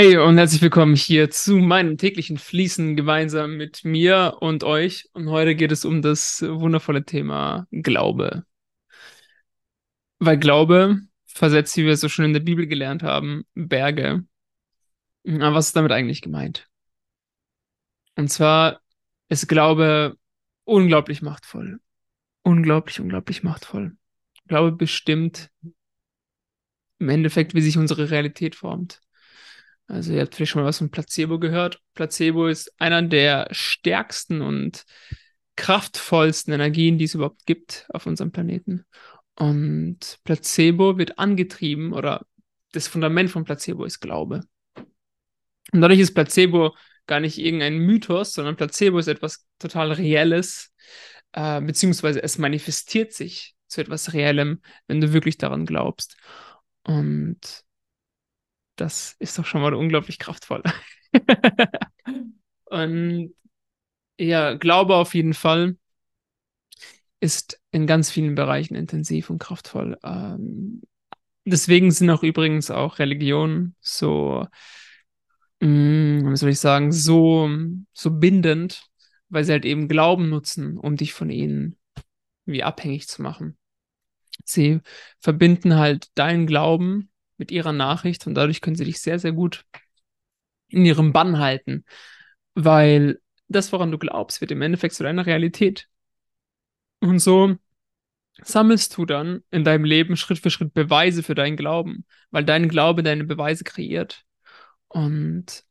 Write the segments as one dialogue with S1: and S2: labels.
S1: Hey und herzlich willkommen hier zu meinem täglichen Fließen gemeinsam mit mir und euch. Und heute geht es um das wundervolle Thema Glaube. Weil Glaube versetzt, wie wir es so schon in der Bibel gelernt haben, Berge. Aber was ist damit eigentlich gemeint? Und zwar ist Glaube unglaublich machtvoll. Unglaublich, unglaublich machtvoll. Glaube bestimmt im Endeffekt, wie sich unsere Realität formt. Also ihr habt vielleicht schon mal was von Placebo gehört. Placebo ist einer der stärksten und kraftvollsten Energien, die es überhaupt gibt auf unserem Planeten. Und Placebo wird angetrieben oder das Fundament von Placebo ist Glaube. Und dadurch ist Placebo gar nicht irgendein Mythos, sondern Placebo ist etwas total Reelles, äh, beziehungsweise es manifestiert sich zu etwas Reellem, wenn du wirklich daran glaubst. Und das ist doch schon mal unglaublich kraftvoll. Und ja, Glaube auf jeden Fall ist in ganz vielen Bereichen intensiv und kraftvoll. Ähm, deswegen sind auch übrigens auch Religionen so, mh, mm, wie soll ich sagen, so, so bindend, weil sie halt eben Glauben nutzen, um dich von ihnen wie abhängig zu machen. Sie verbinden halt deinen Glauben mit ihrer Nachricht und dadurch können sie dich sehr, sehr gut in ihrem Bann halten, weil das, woran du glaubst, wird im Endeffekt zu deiner Realität. Und so sammelst du dann in deinem Leben Schritt für Schritt Beweise für deinen Glauben, weil dein Glaube deine Beweise kreiert. Und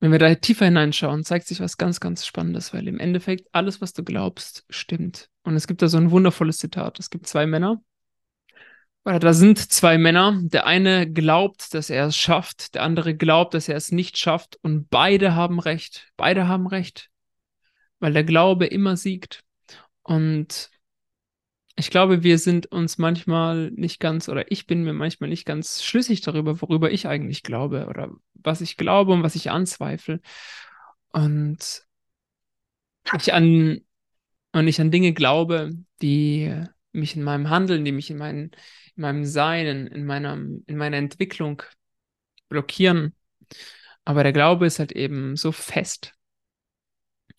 S1: wenn wir da tiefer hineinschauen, zeigt sich was ganz, ganz Spannendes, weil im Endeffekt alles, was du glaubst, stimmt. Und es gibt da so ein wundervolles Zitat. Es gibt zwei Männer, da sind zwei Männer. Der eine glaubt, dass er es schafft, der andere glaubt, dass er es nicht schafft. Und beide haben recht. Beide haben recht. Weil der Glaube immer siegt. Und ich glaube, wir sind uns manchmal nicht ganz, oder ich bin mir manchmal nicht ganz schlüssig darüber, worüber ich eigentlich glaube oder was ich glaube und was ich anzweifle. Und ich an, und ich an Dinge glaube, die mich in meinem Handeln, die mich in, mein, in meinem Sein, in, in, in meiner Entwicklung blockieren. Aber der Glaube ist halt eben so fest,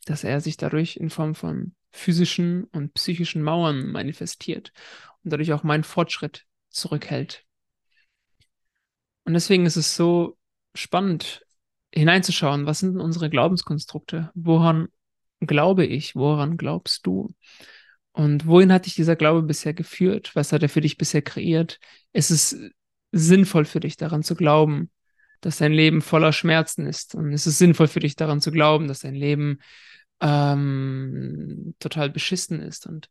S1: dass er sich dadurch in Form von physischen und psychischen Mauern manifestiert und dadurch auch meinen Fortschritt zurückhält. Und deswegen ist es so spannend hineinzuschauen, was sind unsere Glaubenskonstrukte? Woran glaube ich? Woran glaubst du? Und wohin hat dich dieser Glaube bisher geführt? Was hat er für dich bisher kreiert? Ist es sinnvoll für dich daran zu glauben, dass dein Leben voller Schmerzen ist? Und ist es sinnvoll für dich daran zu glauben, dass dein Leben ähm, total beschissen ist und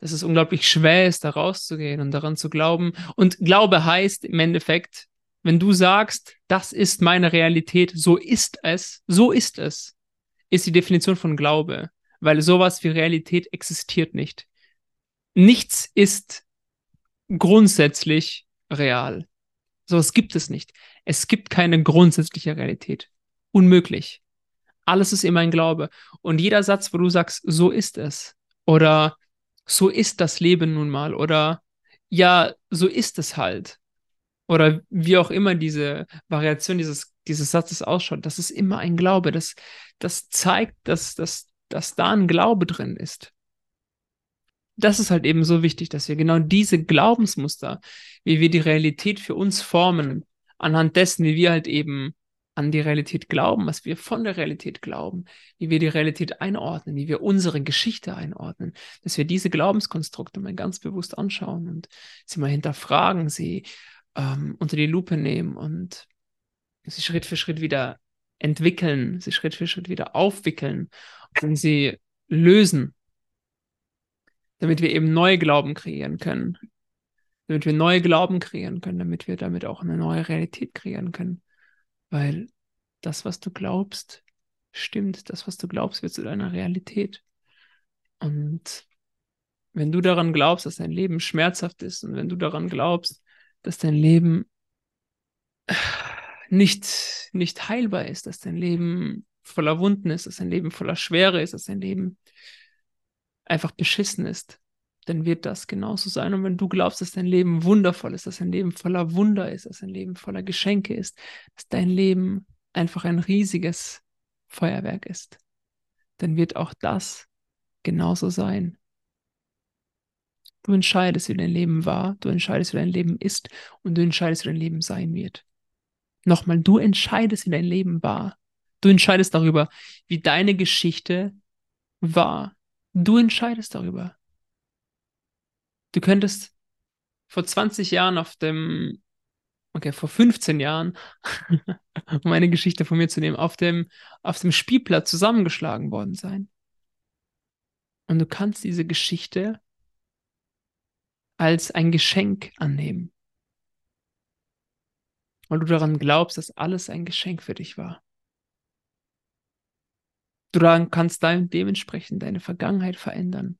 S1: dass es unglaublich schwer ist, da rauszugehen und daran zu glauben? Und Glaube heißt im Endeffekt, wenn du sagst, das ist meine Realität, so ist es, so ist es, ist die Definition von Glaube weil sowas wie Realität existiert nicht. Nichts ist grundsätzlich real. Sowas gibt es nicht. Es gibt keine grundsätzliche Realität. Unmöglich. Alles ist immer ein Glaube. Und jeder Satz, wo du sagst, so ist es, oder so ist das Leben nun mal, oder ja, so ist es halt, oder wie auch immer diese Variation dieses, dieses Satzes ausschaut, das ist immer ein Glaube. Das, das zeigt, dass, dass dass da ein Glaube drin ist. Das ist halt eben so wichtig, dass wir genau diese Glaubensmuster, wie wir die Realität für uns formen, anhand dessen, wie wir halt eben an die Realität glauben, was wir von der Realität glauben, wie wir die Realität einordnen, wie wir unsere Geschichte einordnen, dass wir diese Glaubenskonstrukte mal ganz bewusst anschauen und sie mal hinterfragen, sie ähm, unter die Lupe nehmen und sie Schritt für Schritt wieder entwickeln, sie Schritt für Schritt wieder aufwickeln und sie lösen, damit wir eben neue Glauben kreieren können. Damit wir neue Glauben kreieren können, damit wir damit auch eine neue Realität kreieren können. Weil das, was du glaubst, stimmt. Das, was du glaubst, wird zu deiner Realität. Und wenn du daran glaubst, dass dein Leben schmerzhaft ist und wenn du daran glaubst, dass dein Leben nicht, nicht heilbar ist, dass dein Leben voller Wunden ist, dass dein Leben voller Schwere ist, dass dein Leben einfach beschissen ist, dann wird das genauso sein. Und wenn du glaubst, dass dein Leben wundervoll ist, dass dein Leben voller Wunder ist, dass dein Leben voller Geschenke ist, dass dein Leben einfach ein riesiges Feuerwerk ist, dann wird auch das genauso sein. Du entscheidest, wie dein Leben war, du entscheidest, wie dein Leben ist und du entscheidest, wie dein Leben sein wird. Nochmal, du entscheidest, wie dein Leben war. Du entscheidest darüber, wie deine Geschichte war. Du entscheidest darüber. Du könntest vor 20 Jahren auf dem, okay, vor 15 Jahren, um eine Geschichte von mir zu nehmen, auf dem, auf dem Spielplatz zusammengeschlagen worden sein. Und du kannst diese Geschichte als ein Geschenk annehmen. Weil du daran glaubst, dass alles ein Geschenk für dich war. Du kannst dann dementsprechend deine Vergangenheit verändern.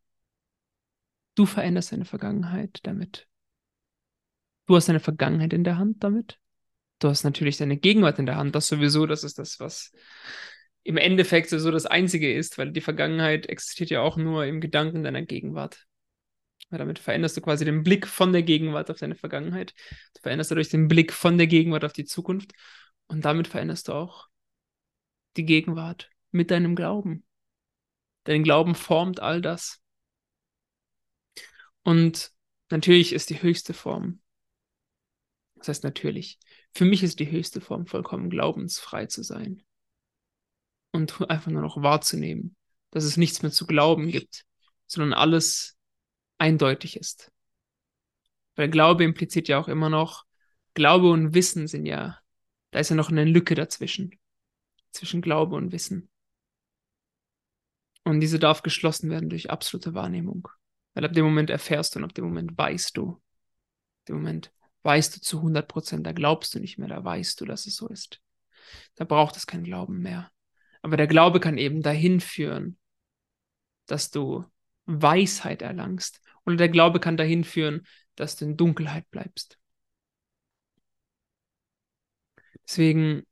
S1: Du veränderst deine Vergangenheit damit. Du hast deine Vergangenheit in der Hand damit. Du hast natürlich deine Gegenwart in der Hand. Das sowieso, das ist das, was im Endeffekt so das Einzige ist, weil die Vergangenheit existiert ja auch nur im Gedanken deiner Gegenwart. Weil damit veränderst du quasi den Blick von der Gegenwart auf deine Vergangenheit. Du veränderst dadurch den Blick von der Gegenwart auf die Zukunft. Und damit veränderst du auch die Gegenwart mit deinem Glauben. Dein Glauben formt all das. Und natürlich ist die höchste Form, das heißt natürlich, für mich ist die höchste Form vollkommen glaubensfrei zu sein. Und einfach nur noch wahrzunehmen, dass es nichts mehr zu glauben gibt, sondern alles eindeutig ist. Weil Glaube impliziert ja auch immer noch, Glaube und Wissen sind ja, da ist ja noch eine Lücke dazwischen, zwischen Glaube und Wissen. Und diese darf geschlossen werden durch absolute Wahrnehmung. Weil ab dem Moment erfährst du und ab dem Moment weißt du. Ab dem Moment weißt du zu 100 Prozent, da glaubst du nicht mehr, da weißt du, dass es so ist. Da braucht es keinen Glauben mehr. Aber der Glaube kann eben dahin führen, dass du Weisheit erlangst. Oder der Glaube kann dahin führen, dass du in Dunkelheit bleibst. Deswegen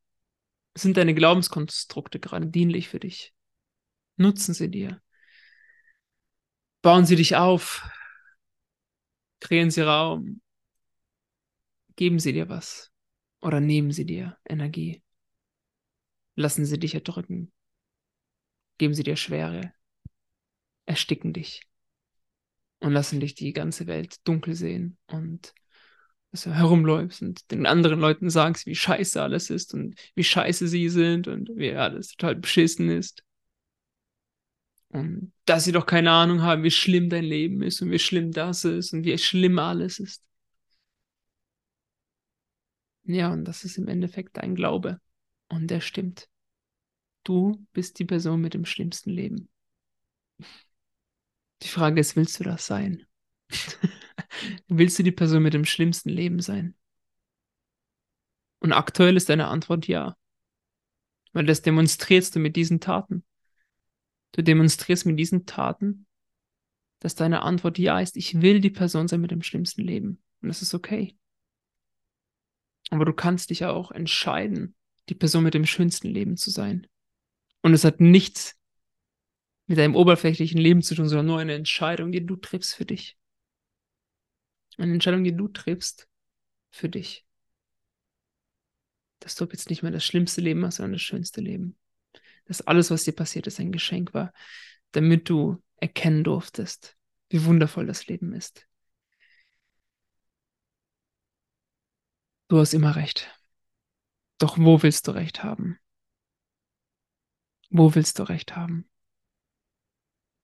S1: sind deine Glaubenskonstrukte gerade dienlich für dich. Nutzen sie dir. Bauen Sie dich auf. Kreieren Sie Raum. Geben Sie dir was. Oder nehmen Sie dir Energie. Lassen Sie dich erdrücken. Geben Sie dir Schwere. Ersticken dich. Und lassen dich die ganze Welt dunkel sehen. Und dass du herumläufst und den anderen Leuten sagst, wie scheiße alles ist und wie scheiße sie sind und wie alles total beschissen ist. Und dass sie doch keine Ahnung haben, wie schlimm dein Leben ist und wie schlimm das ist und wie schlimm alles ist. Ja, und das ist im Endeffekt dein Glaube. Und der stimmt. Du bist die Person mit dem schlimmsten Leben. Die Frage ist, willst du das sein? willst du die Person mit dem schlimmsten Leben sein? Und aktuell ist deine Antwort ja. Weil das demonstrierst du mit diesen Taten. Du demonstrierst mit diesen Taten, dass deine Antwort ja ist, ich will die Person sein mit dem schlimmsten Leben. Und das ist okay. Aber du kannst dich ja auch entscheiden, die Person mit dem schönsten Leben zu sein. Und es hat nichts mit deinem oberflächlichen Leben zu tun, sondern nur eine Entscheidung, die du triffst für dich. Eine Entscheidung, die du triffst für dich. Dass du jetzt nicht mehr das schlimmste Leben hast, sondern das schönste Leben dass alles, was dir passiert ist, ein Geschenk war, damit du erkennen durftest, wie wundervoll das Leben ist. Du hast immer recht. Doch wo willst du recht haben? Wo willst du recht haben?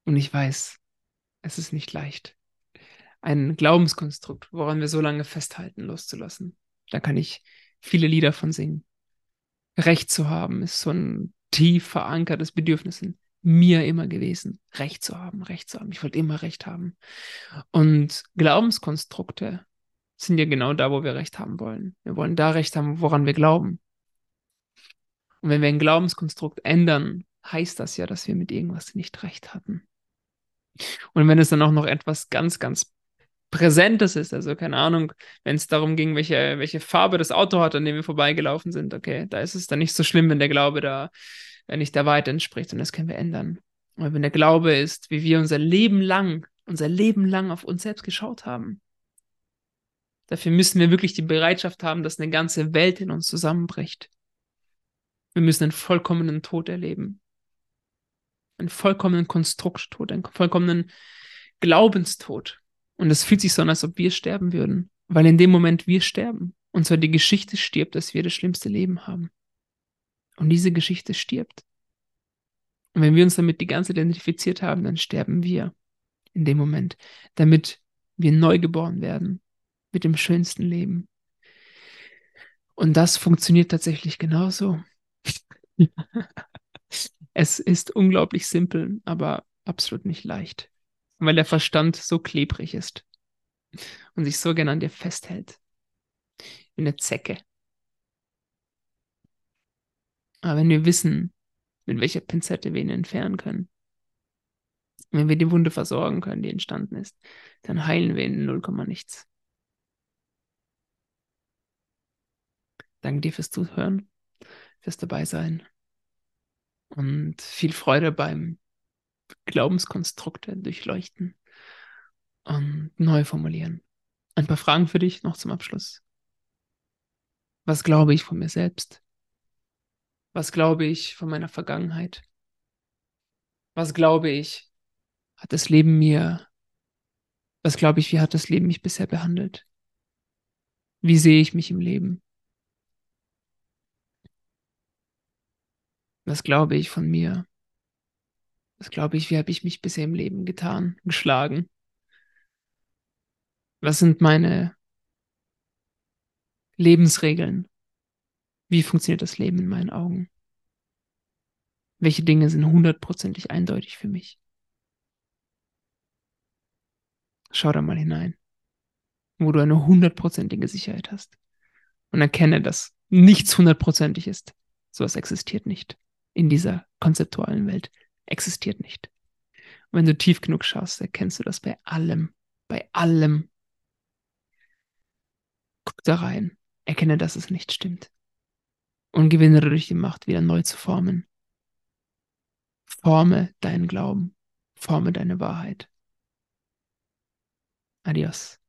S1: Und ich weiß, es ist nicht leicht, ein Glaubenskonstrukt, woran wir so lange festhalten, loszulassen. Da kann ich viele Lieder von singen. Recht zu haben ist so ein tief verankertes Bedürfnis in mir immer gewesen, Recht zu haben, Recht zu haben. Ich wollte immer Recht haben. Und Glaubenskonstrukte sind ja genau da, wo wir Recht haben wollen. Wir wollen da Recht haben, woran wir glauben. Und wenn wir ein Glaubenskonstrukt ändern, heißt das ja, dass wir mit irgendwas nicht recht hatten. Und wenn es dann auch noch etwas ganz, ganz Präsentes ist. Also keine Ahnung, wenn es darum ging, welche, welche Farbe das Auto hat, an dem wir vorbeigelaufen sind. Okay, da ist es dann nicht so schlimm, wenn der Glaube da nicht der Wahrheit entspricht und das können wir ändern. Aber wenn der Glaube ist, wie wir unser Leben lang unser Leben lang auf uns selbst geschaut haben. Dafür müssen wir wirklich die Bereitschaft haben, dass eine ganze Welt in uns zusammenbricht. Wir müssen einen vollkommenen Tod erleben. Einen vollkommenen Konstrukttod, einen vollkommenen Glaubenstod. Und es fühlt sich so an, als ob wir sterben würden. Weil in dem Moment wir sterben, und zwar die Geschichte stirbt, dass wir das schlimmste Leben haben. Und diese Geschichte stirbt. Und wenn wir uns damit die ganze identifiziert haben, dann sterben wir in dem Moment, damit wir neu geboren werden mit dem schönsten Leben. Und das funktioniert tatsächlich genauso. es ist unglaublich simpel, aber absolut nicht leicht, weil der Verstand so klebrig ist und sich so gern an dir festhält. Wie eine Zecke. Aber wenn wir wissen, mit welcher Pinzette wir ihn entfernen können, wenn wir die Wunde versorgen können, die entstanden ist, dann heilen wir ihn in 0, nichts. Danke dir fürs Zuhören, fürs Dabeisein und viel Freude beim Glaubenskonstrukte durchleuchten und neu formulieren. Ein paar Fragen für dich noch zum Abschluss. Was glaube ich von mir selbst? Was glaube ich von meiner Vergangenheit? Was glaube ich, hat das Leben mir, was glaube ich, wie hat das Leben mich bisher behandelt? Wie sehe ich mich im Leben? Was glaube ich von mir? Was glaube ich, wie habe ich mich bisher im Leben getan, geschlagen? Was sind meine Lebensregeln? Wie funktioniert das Leben in meinen Augen? Welche Dinge sind hundertprozentig eindeutig für mich? Schau da mal hinein, wo du eine hundertprozentige Sicherheit hast und erkenne, dass nichts hundertprozentig ist. Sowas existiert nicht in dieser konzeptualen Welt existiert nicht. Und wenn du tief genug schaust, erkennst du das bei allem, bei allem. Guck da rein, erkenne, dass es nicht stimmt. Und gewinne dadurch die Macht, wieder neu zu formen. Forme deinen Glauben, forme deine Wahrheit. Adios.